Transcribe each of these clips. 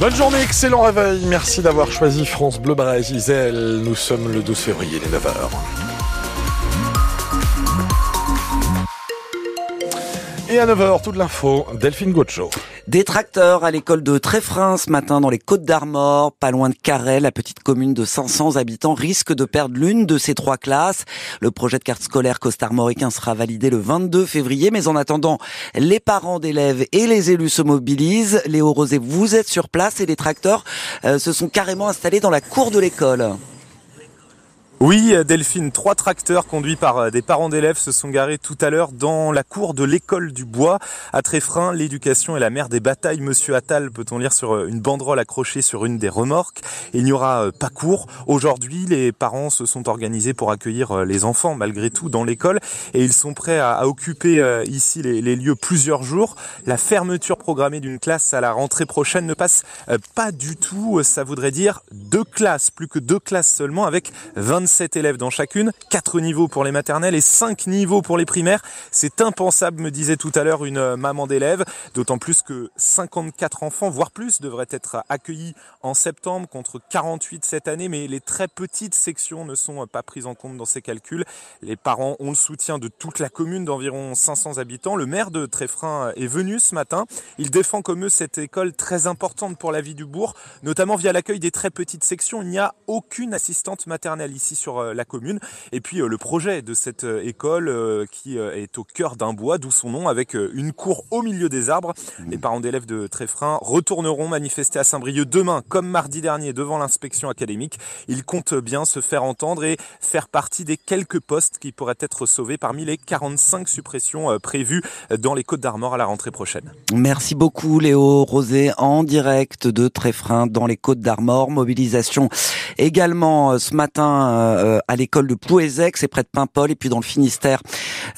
Bonne journée, excellent réveil. Merci d'avoir choisi France Bleu Gisèle. Nous sommes le 12 février, les 9h. Et à 9h, toute l'info, Delphine Gocho. Des tracteurs à l'école de Tréfrin ce matin dans les Côtes d'Armor, pas loin de Carrel, la petite commune de 500 habitants risque de perdre l'une de ses trois classes. Le projet de carte scolaire costarmoricain sera validé le 22 février, mais en attendant, les parents d'élèves et les élus se mobilisent. Léo Rosé, vous êtes sur place et les tracteurs euh, se sont carrément installés dans la cour de l'école. Oui, Delphine, trois tracteurs conduits par euh, des parents d'élèves se sont garés tout à l'heure dans la cour de l'école du bois à Tréfrin. L'éducation est la mère des batailles. Monsieur Attal, peut-on lire sur euh, une banderole accrochée sur une des remorques? Il n'y aura euh, pas cours. Aujourd'hui, les parents se sont organisés pour accueillir les enfants malgré tout dans l'école et ils sont prêts à, occuper ici les, lieux plusieurs jours. La fermeture programmée d'une classe à la rentrée prochaine ne passe pas du tout. Ça voudrait dire deux classes, plus que deux classes seulement avec 25 7 élèves dans chacune, 4 niveaux pour les maternelles et 5 niveaux pour les primaires. C'est impensable, me disait tout à l'heure une euh, maman d'élèves, d'autant plus que 54 enfants, voire plus, devraient être accueillis en septembre contre 48 cette année, mais les très petites sections ne sont pas prises en compte dans ces calculs. Les parents ont le soutien de toute la commune d'environ 500 habitants. Le maire de Tréfrin est venu ce matin. Il défend comme eux cette école très importante pour la vie du bourg, notamment via l'accueil des très petites sections. Il n'y a aucune assistante maternelle ici sur euh, la commune. Et puis euh, le projet de cette euh, école qui est au cœur d'un bois, d'où son nom, avec une cour au milieu des arbres. Mmh. Les parents d'élèves de Tréfrin retourneront manifester à Saint-Brieuc demain, comme mardi dernier, devant l'inspection académique. Ils comptent bien se faire entendre et faire partie des quelques postes qui pourraient être sauvés parmi les 45 suppressions prévues dans les Côtes d'Armor à la rentrée prochaine. Merci beaucoup Léo Rosé en direct de Tréfrin dans les Côtes d'Armor. Mobilisation également ce matin euh, à l'école de Plouézec, c'est près de Paimpol, et puis dans le Finistère,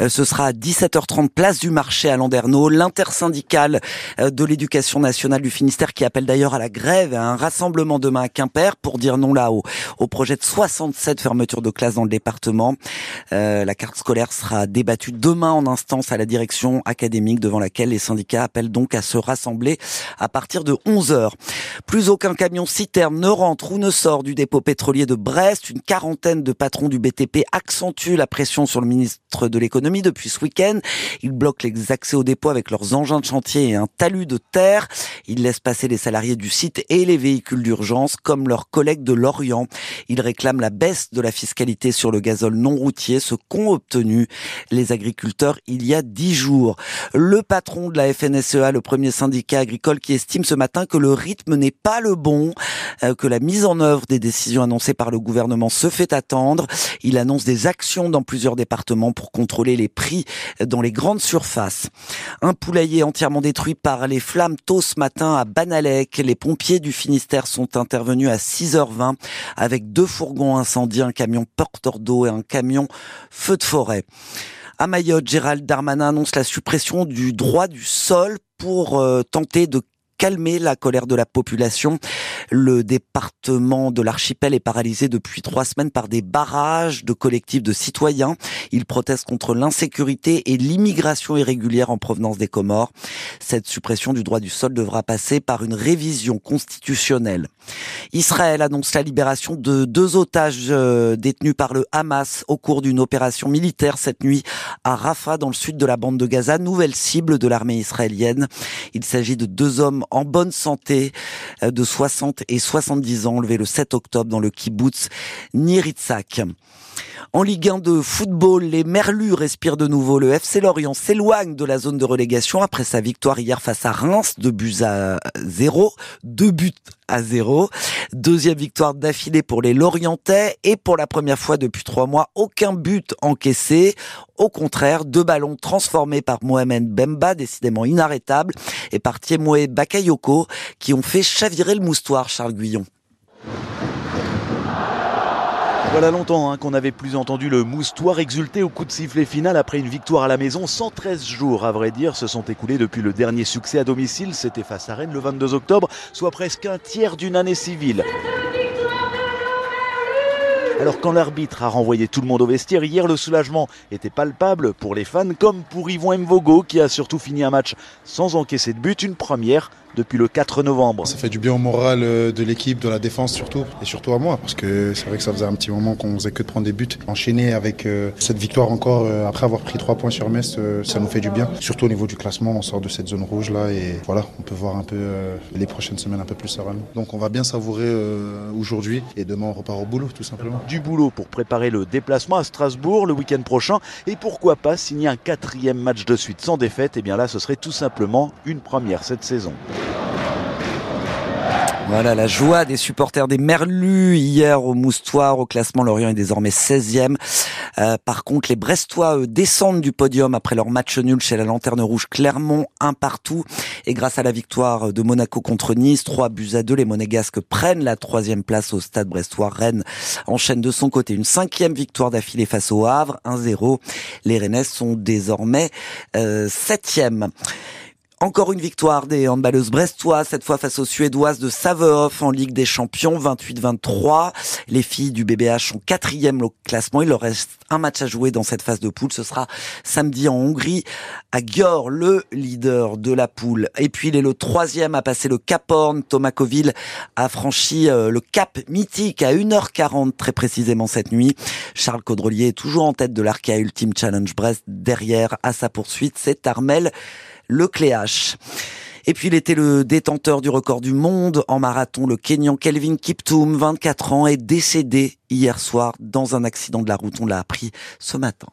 euh, ce sera à 17h30, place du marché à Landerneau, l'intersyndicale euh, de l'éducation nationale du Finistère qui appelle d'ailleurs à la grève et à un rassemblement demain à Quimper pour dire non là au, projet de 67 fermetures de classes dans le département. la carte scolaire sera débattue demain en instance à la direction académique devant laquelle les syndicats appellent donc à se rassembler à partir de 11h. Plus aucun camion citerne ne rentre ou ne sort du dépôt pétrolier de Brest. Une quarantaine de patrons du BTP accentuent la pression sur le ministre de l'économie depuis ce week-end. Ils bloquent les accès au dépôt avec leurs engins de chantier et un talus de terre. Ils laissent passer les salariés du site et les véhicules d'urgence comme leurs collègues de Lorient. Ils réclament la baisse de la fiscalité sur le gazole non routier, ce qu'ont obtenu les agriculteurs il y a dix jours. Le patron de la FNSEA, le premier syndicat agricole qui estime ce matin que le rythme n'est pas le bon, euh, que la mise en œuvre des décisions annoncées par le gouvernement se fait attendre. Il annonce des actions dans plusieurs départements pour contrôler les prix dans les grandes surfaces. Un poulailler entièrement détruit par les flammes tôt ce matin à Banalec. Les pompiers du Finistère sont intervenus à 6h20 avec deux fourgons incendiés, un camion porteur d'eau et un camion feu de forêt. À Mayotte, Gérald Darmanin annonce la suppression du droit du sol pour euh, tenter de calmer la colère de la population. Le département de l'archipel est paralysé depuis trois semaines par des barrages de collectifs de citoyens. Ils protestent contre l'insécurité et l'immigration irrégulière en provenance des Comores. Cette suppression du droit du sol devra passer par une révision constitutionnelle. Israël annonce la libération de deux otages euh, détenus par le Hamas au cours d'une opération militaire cette nuit à Rafah dans le sud de la bande de Gaza, nouvelle cible de l'armée israélienne. Il s'agit de deux hommes en bonne santé euh, de 60 et 70 ans enlevés le 7 octobre dans le kibbutz Niritsak. En Ligue 1 de football, les Merlus respirent de nouveau. Le FC Lorient s'éloigne de la zone de relégation après sa victoire hier face à Reims, deux buts à zéro, deux buts à zéro. Deuxième victoire d'affilée pour les Lorientais et pour la première fois depuis trois mois, aucun but encaissé. Au contraire, deux ballons transformés par Mohamed Bemba, décidément inarrêtable, et par Tiemoué Bakayoko, qui ont fait chavirer le moustoir, Charles Guyon. Voilà longtemps hein, qu'on n'avait plus entendu le moustoir exulter au coup de sifflet final après une victoire à la maison. 113 jours, à vrai dire, se sont écoulés depuis le dernier succès à domicile. C'était face à Rennes le 22 octobre, soit presque un tiers d'une année civile. Alors quand l'arbitre a renvoyé tout le monde au vestiaire, hier le soulagement était palpable pour les fans comme pour Yvon Mvogo qui a surtout fini un match sans encaisser de but, une première depuis le 4 novembre. Ça fait du bien au moral euh, de l'équipe, de la défense surtout, et surtout à moi, parce que c'est vrai que ça faisait un petit moment qu'on faisait que de prendre des buts. Enchaîner avec euh, cette victoire encore, euh, après avoir pris 3 points sur Metz, ça nous fait du bien. Surtout au niveau du classement, on sort de cette zone rouge là, et voilà, on peut voir un peu les prochaines semaines un peu plus sereinement. Donc on va bien savourer aujourd'hui, et demain on repart au boulot tout simplement. Du boulot pour préparer le déplacement à Strasbourg le week-end prochain, et pourquoi pas signer un quatrième match de suite sans défaite, et bien là ce serait tout simplement une première cette saison. Voilà la joie des supporters des Merlus hier au Moustoir. Au classement, Lorient est désormais 16e. Euh, par contre, les Brestois descendent du podium après leur match nul chez la Lanterne Rouge Clermont, un partout. Et grâce à la victoire de Monaco contre Nice, 3 buts à 2, les Monégasques prennent la troisième place au stade brestois. Rennes enchaîne de son côté une cinquième victoire d'affilée face au Havre, 1-0. Les Rennais sont désormais euh, septième. Encore une victoire des handballeuses brestoises, cette fois face aux Suédoises de Savehof en Ligue des Champions, 28-23. Les filles du BBH sont quatrième au classement. Il leur reste un match à jouer dans cette phase de poule. Ce sera samedi en Hongrie à Győr, le leader de la poule. Et puis il est le troisième à passer le Cap Horn. Thomas Coville a franchi euh, le cap mythique à 1h40 très précisément cette nuit. Charles Caudrelier est toujours en tête de l'Arca Ultimate Challenge Brest. Derrière, à sa poursuite, c'est Armel le Cléache. Et puis il était le détenteur du record du monde en marathon, le Kenyan Kelvin Kiptoum, 24 ans, est décédé hier soir dans un accident de la route. On l'a appris ce matin.